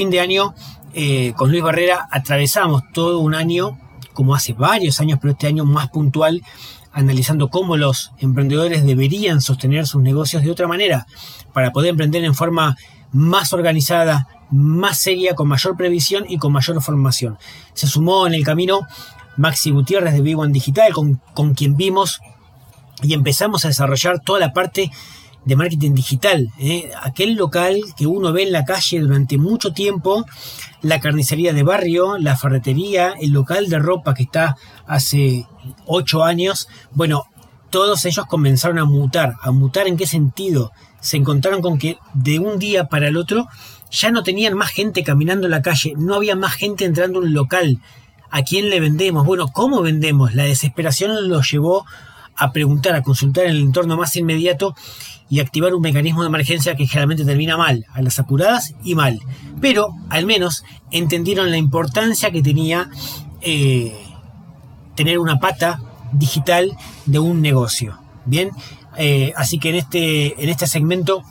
Fin de año, eh, con Luis Barrera, atravesamos todo un año, como hace varios años, pero este año más puntual, analizando cómo los emprendedores deberían sostener sus negocios de otra manera, para poder emprender en forma más organizada, más seria, con mayor previsión y con mayor formación. Se sumó en el camino Maxi Gutiérrez de Vivo en Digital, con, con quien vimos y empezamos a desarrollar toda la parte de marketing digital. ¿eh? Aquel local que uno ve en la calle durante mucho tiempo, la carnicería de barrio, la ferretería, el local de ropa que está hace ocho años. Bueno, todos ellos comenzaron a mutar. ¿A mutar en qué sentido? Se encontraron con que de un día para el otro ya no tenían más gente caminando en la calle, no había más gente entrando a un local. ¿A quién le vendemos? Bueno, ¿cómo vendemos? La desesperación los llevó a preguntar, a consultar en el entorno más inmediato y activar un mecanismo de emergencia que generalmente termina mal, a las apuradas y mal. Pero al menos entendieron la importancia que tenía eh, tener una pata digital de un negocio. Bien, eh, así que en este, en este segmento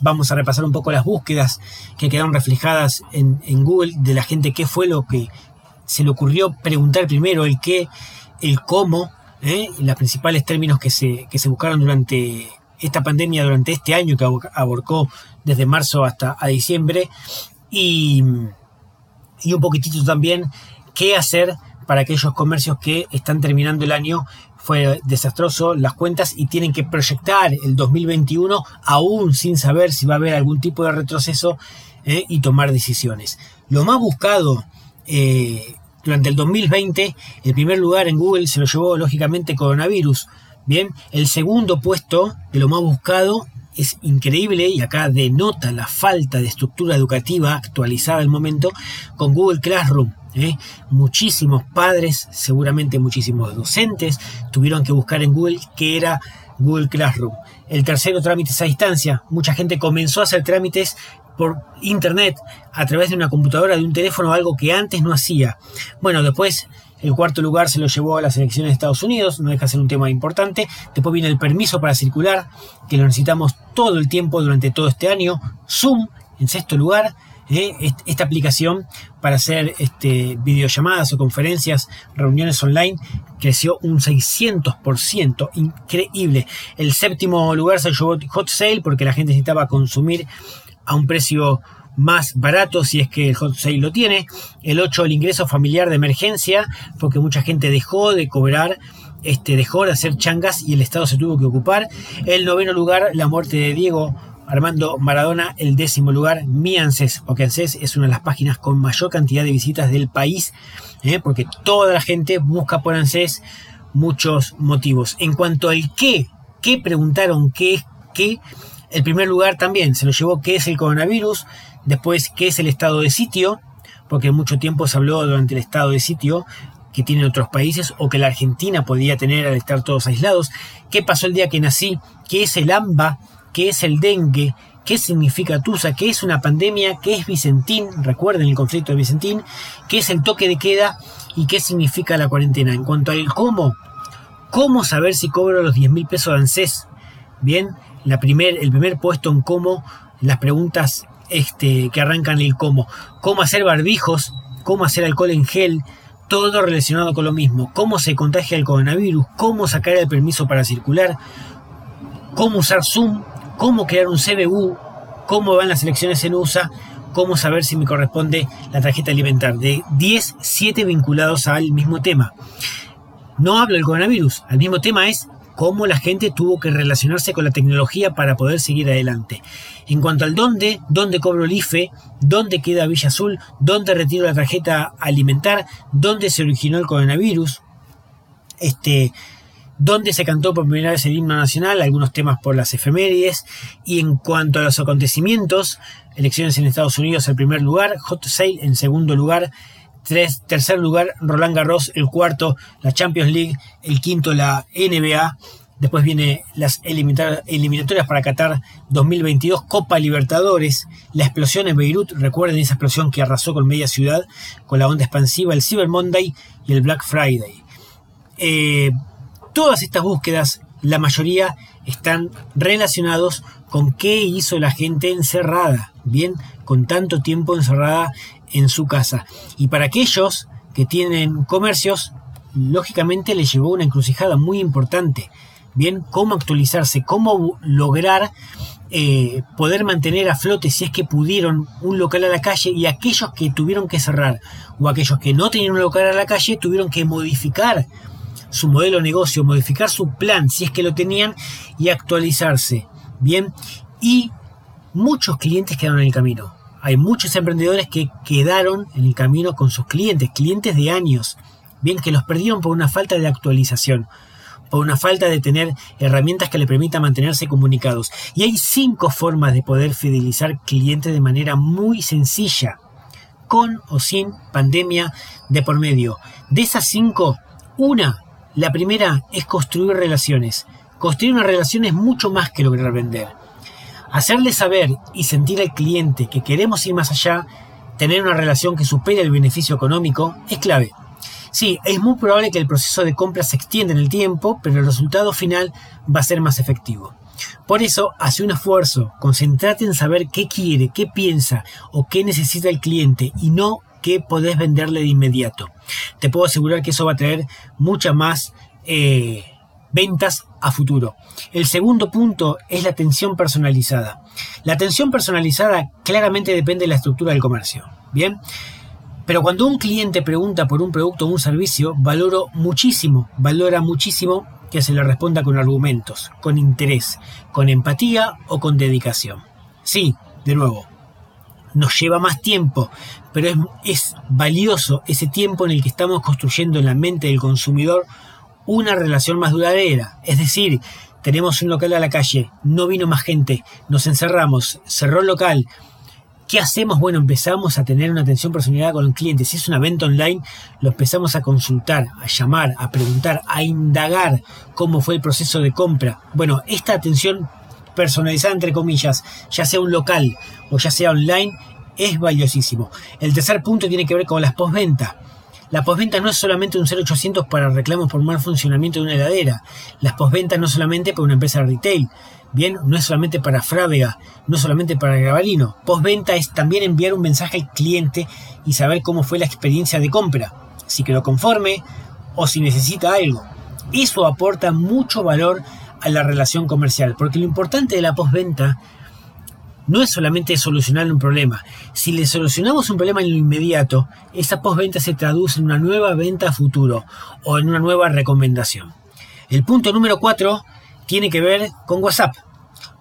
vamos a repasar un poco las búsquedas que quedaron reflejadas en, en Google de la gente, qué fue lo que se le ocurrió preguntar primero, el qué, el cómo, ¿eh? los principales términos que se, que se buscaron durante esta pandemia, durante este año que aborcó desde marzo hasta a diciembre, y, y un poquitito también qué hacer para aquellos comercios que están terminando el año fue desastroso las cuentas y tienen que proyectar el 2021 aún sin saber si va a haber algún tipo de retroceso ¿eh? y tomar decisiones. Lo más buscado eh, durante el 2020, el primer lugar en Google se lo llevó lógicamente coronavirus. Bien, el segundo puesto de lo más buscado es increíble y acá denota la falta de estructura educativa actualizada al momento con Google Classroom. ¿eh? Muchísimos padres, seguramente muchísimos docentes, tuvieron que buscar en Google qué era Google Classroom. El tercero, trámites a distancia. Mucha gente comenzó a hacer trámites por internet, a través de una computadora, de un teléfono, algo que antes no hacía. Bueno, después el cuarto lugar se lo llevó a las elecciones de Estados Unidos, no deja de ser un tema importante. Después viene el permiso para circular, que lo necesitamos todo el tiempo durante todo este año. Zoom, en sexto lugar, ¿eh? esta aplicación para hacer este, videollamadas o conferencias, reuniones online, creció un 600%, increíble. El séptimo lugar se llevó Hot Sale porque la gente necesitaba consumir a un precio más barato si es que el hot sale lo tiene. El 8, el ingreso familiar de emergencia, porque mucha gente dejó de cobrar, este, dejó de hacer changas y el Estado se tuvo que ocupar. El noveno lugar, la muerte de Diego Armando Maradona, el décimo lugar, mi ANSES, porque ANSES es una de las páginas con mayor cantidad de visitas del país, ¿eh? porque toda la gente busca por ANSES muchos motivos. En cuanto al qué, qué preguntaron, qué, qué, el primer lugar también se lo llevó qué es el coronavirus, después qué es el estado de sitio, porque mucho tiempo se habló durante el estado de sitio que tienen otros países o que la Argentina podía tener al estar todos aislados, qué pasó el día que nací, qué es el AMBA, qué es el dengue, qué significa Tusa, qué es una pandemia, qué es Vicentín, recuerden el conflicto de Vicentín, qué es el toque de queda y qué significa la cuarentena. En cuanto al cómo, cómo saber si cobro los 10 mil pesos de ANSES, bien, la primer, el primer puesto en cómo, las preguntas este, que arrancan el cómo, cómo hacer barbijos, cómo hacer alcohol en gel, todo relacionado con lo mismo, cómo se contagia el coronavirus, cómo sacar el permiso para circular, cómo usar Zoom, cómo crear un CBU, cómo van las elecciones en USA, cómo saber si me corresponde la tarjeta alimentar. De 10, 7 vinculados al mismo tema. No hablo del coronavirus, el mismo tema es cómo la gente tuvo que relacionarse con la tecnología para poder seguir adelante. En cuanto al dónde, dónde cobro el IFE, dónde queda Villa Azul, dónde retiro la tarjeta alimentar, dónde se originó el coronavirus, este, donde se cantó por primera vez el himno nacional, algunos temas por las efemérides, y en cuanto a los acontecimientos, elecciones en Estados Unidos en primer lugar, Hot Sale en segundo lugar, tres, tercer lugar Roland Garros, el cuarto la Champions League, el quinto la NBA, después viene las eliminatorias para Qatar 2022, Copa Libertadores, la explosión en Beirut, recuerden esa explosión que arrasó con media ciudad, con la onda expansiva, el Cyber Monday y el Black Friday. Eh, Todas estas búsquedas la mayoría están relacionados con qué hizo la gente encerrada, bien, con tanto tiempo encerrada en su casa. Y para aquellos que tienen comercios, lógicamente les llevó una encrucijada muy importante. Bien, cómo actualizarse, cómo lograr eh, poder mantener a flote si es que pudieron un local a la calle y aquellos que tuvieron que cerrar o aquellos que no tenían un local a la calle tuvieron que modificar su modelo de negocio, modificar su plan si es que lo tenían y actualizarse. Bien, y muchos clientes quedaron en el camino. Hay muchos emprendedores que quedaron en el camino con sus clientes, clientes de años, bien que los perdieron por una falta de actualización por una falta de tener herramientas que le permitan mantenerse comunicados. Y hay cinco formas de poder fidelizar clientes de manera muy sencilla, con o sin pandemia de por medio. De esas cinco, una, la primera es construir relaciones. Construir una relación es mucho más que lograr vender. Hacerle saber y sentir al cliente que queremos ir más allá, tener una relación que supere el beneficio económico, es clave. Sí, es muy probable que el proceso de compra se extienda en el tiempo, pero el resultado final va a ser más efectivo. Por eso, hace un esfuerzo, concentrate en saber qué quiere, qué piensa o qué necesita el cliente y no qué podés venderle de inmediato. Te puedo asegurar que eso va a traer muchas más eh, ventas a futuro. El segundo punto es la atención personalizada. La atención personalizada claramente depende de la estructura del comercio. Bien, pero cuando un cliente pregunta por un producto o un servicio, valoro muchísimo, valora muchísimo que se le responda con argumentos, con interés, con empatía o con dedicación. Sí, de nuevo, nos lleva más tiempo, pero es, es, valioso ese tiempo en el que estamos construyendo en la mente del consumidor una relación más duradera. Es decir, tenemos un local a la calle, no vino más gente, nos encerramos, cerró el local, ¿Qué hacemos? Bueno, empezamos a tener una atención personalizada con el cliente. Si es una venta online, lo empezamos a consultar, a llamar, a preguntar, a indagar cómo fue el proceso de compra. Bueno, esta atención personalizada, entre comillas, ya sea un local o ya sea online, es valiosísimo. El tercer punto tiene que ver con las postventa. La postventa no es solamente un 0800 para reclamos por mal funcionamiento de una heladera. Las postventas no solamente para una empresa de retail. Bien, no es solamente para Frávega, no es solamente para Gabalino. Postventa es también enviar un mensaje al cliente y saber cómo fue la experiencia de compra, si quedó conforme o si necesita algo. Eso aporta mucho valor a la relación comercial, porque lo importante de la postventa no es solamente solucionar un problema. Si le solucionamos un problema en lo inmediato, esa postventa se traduce en una nueva venta a futuro o en una nueva recomendación. El punto número 4 tiene que ver con WhatsApp.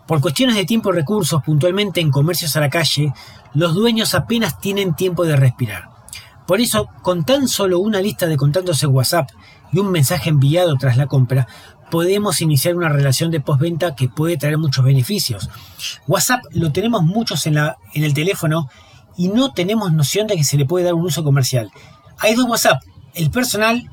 Por cuestiones de tiempo y recursos, puntualmente en comercios a la calle, los dueños apenas tienen tiempo de respirar. Por eso, con tan solo una lista de contactos en WhatsApp y un mensaje enviado tras la compra, podemos iniciar una relación de postventa que puede traer muchos beneficios. WhatsApp lo tenemos muchos en, la, en el teléfono y no tenemos noción de que se le puede dar un uso comercial. Hay dos WhatsApp, el personal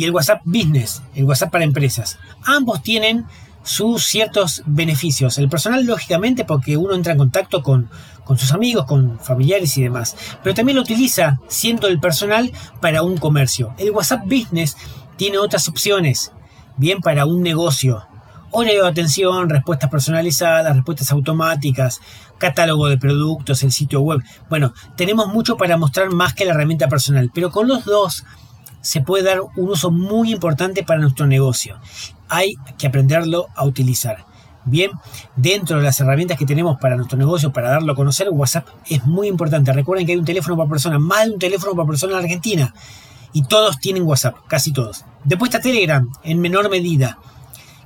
y el WhatsApp Business, el WhatsApp para empresas. Ambos tienen sus ciertos beneficios. El personal, lógicamente, porque uno entra en contacto con, con sus amigos, con familiares y demás. Pero también lo utiliza siendo el personal para un comercio. El WhatsApp Business tiene otras opciones, bien para un negocio. Horario de atención, respuestas personalizadas, respuestas automáticas, catálogo de productos, el sitio web. Bueno, tenemos mucho para mostrar más que la herramienta personal, pero con los dos se puede dar un uso muy importante para nuestro negocio. Hay que aprenderlo a utilizar. Bien, dentro de las herramientas que tenemos para nuestro negocio, para darlo a conocer, WhatsApp es muy importante. Recuerden que hay un teléfono por persona, más de un teléfono por persona en Argentina. Y todos tienen WhatsApp, casi todos. Después está Telegram, en menor medida,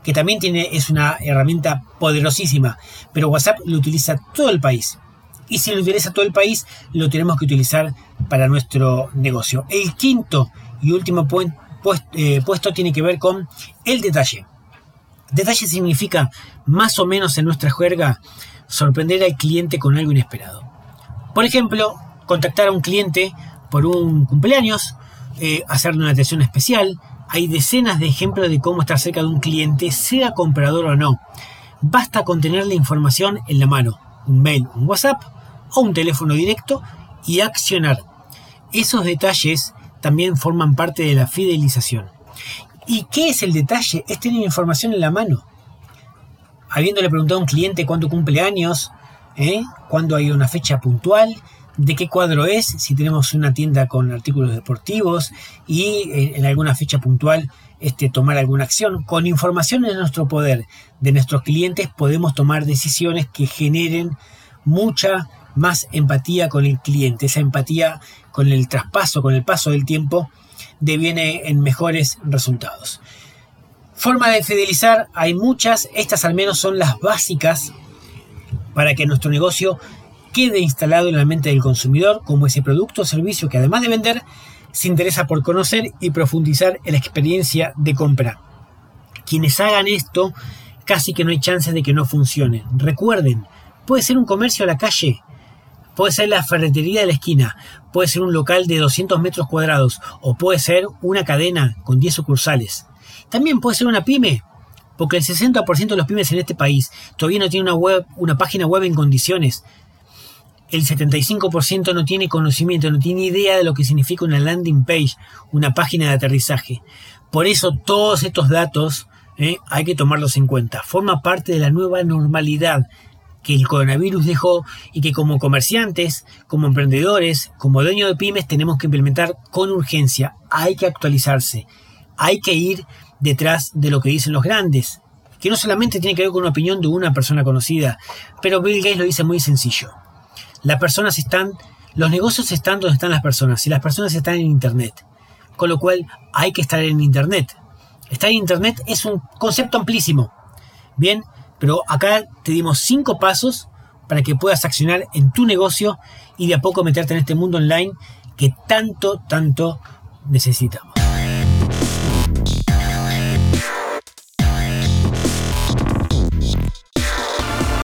que también tiene, es una herramienta poderosísima. Pero WhatsApp lo utiliza todo el país. Y si lo utiliza todo el país, lo tenemos que utilizar para nuestro negocio. El quinto y último eh, puesto tiene que ver con el detalle. Detalle significa, más o menos en nuestra jerga, sorprender al cliente con algo inesperado. Por ejemplo, contactar a un cliente por un cumpleaños, eh, hacerle una atención especial. Hay decenas de ejemplos de cómo estar cerca de un cliente, sea comprador o no. Basta con tener la información en la mano, un mail, un WhatsApp o un teléfono directo y accionar. Esos detalles también forman parte de la fidelización. ¿Y qué es el detalle? Es tener información en la mano. Habiéndole preguntado a un cliente cuándo cumple años, ¿eh? cuándo hay una fecha puntual, de qué cuadro es, si tenemos una tienda con artículos deportivos y eh, en alguna fecha puntual este, tomar alguna acción. Con información en nuestro poder de nuestros clientes podemos tomar decisiones que generen mucha más empatía con el cliente. Esa empatía con el traspaso, con el paso del tiempo, deviene en mejores resultados. Forma de fidelizar hay muchas, estas al menos son las básicas para que nuestro negocio quede instalado en la mente del consumidor como ese producto o servicio que además de vender, se interesa por conocer y profundizar en la experiencia de compra. Quienes hagan esto, casi que no hay chance de que no funcione. Recuerden, puede ser un comercio a la calle, puede ser la ferretería de la esquina, puede ser un local de 200 metros cuadrados o puede ser una cadena con 10 sucursales. También puede ser una pyme, porque el 60% de los pymes en este país todavía no tiene una, web, una página web en condiciones el 75% no tiene conocimiento, no tiene idea de lo que significa una landing page, una página de aterrizaje. Por eso todos estos datos eh, hay que tomarlos en cuenta. Forma parte de la nueva normalidad que el coronavirus dejó y que como comerciantes, como emprendedores, como dueños de pymes tenemos que implementar con urgencia. Hay que actualizarse, hay que ir detrás de lo que dicen los grandes, que no solamente tiene que ver con una opinión de una persona conocida, pero Bill Gates lo dice muy sencillo. Las personas están, los negocios están donde están las personas y las personas están en Internet. Con lo cual hay que estar en Internet. Estar en Internet es un concepto amplísimo. Bien, pero acá te dimos cinco pasos para que puedas accionar en tu negocio y de a poco meterte en este mundo online que tanto, tanto necesitamos.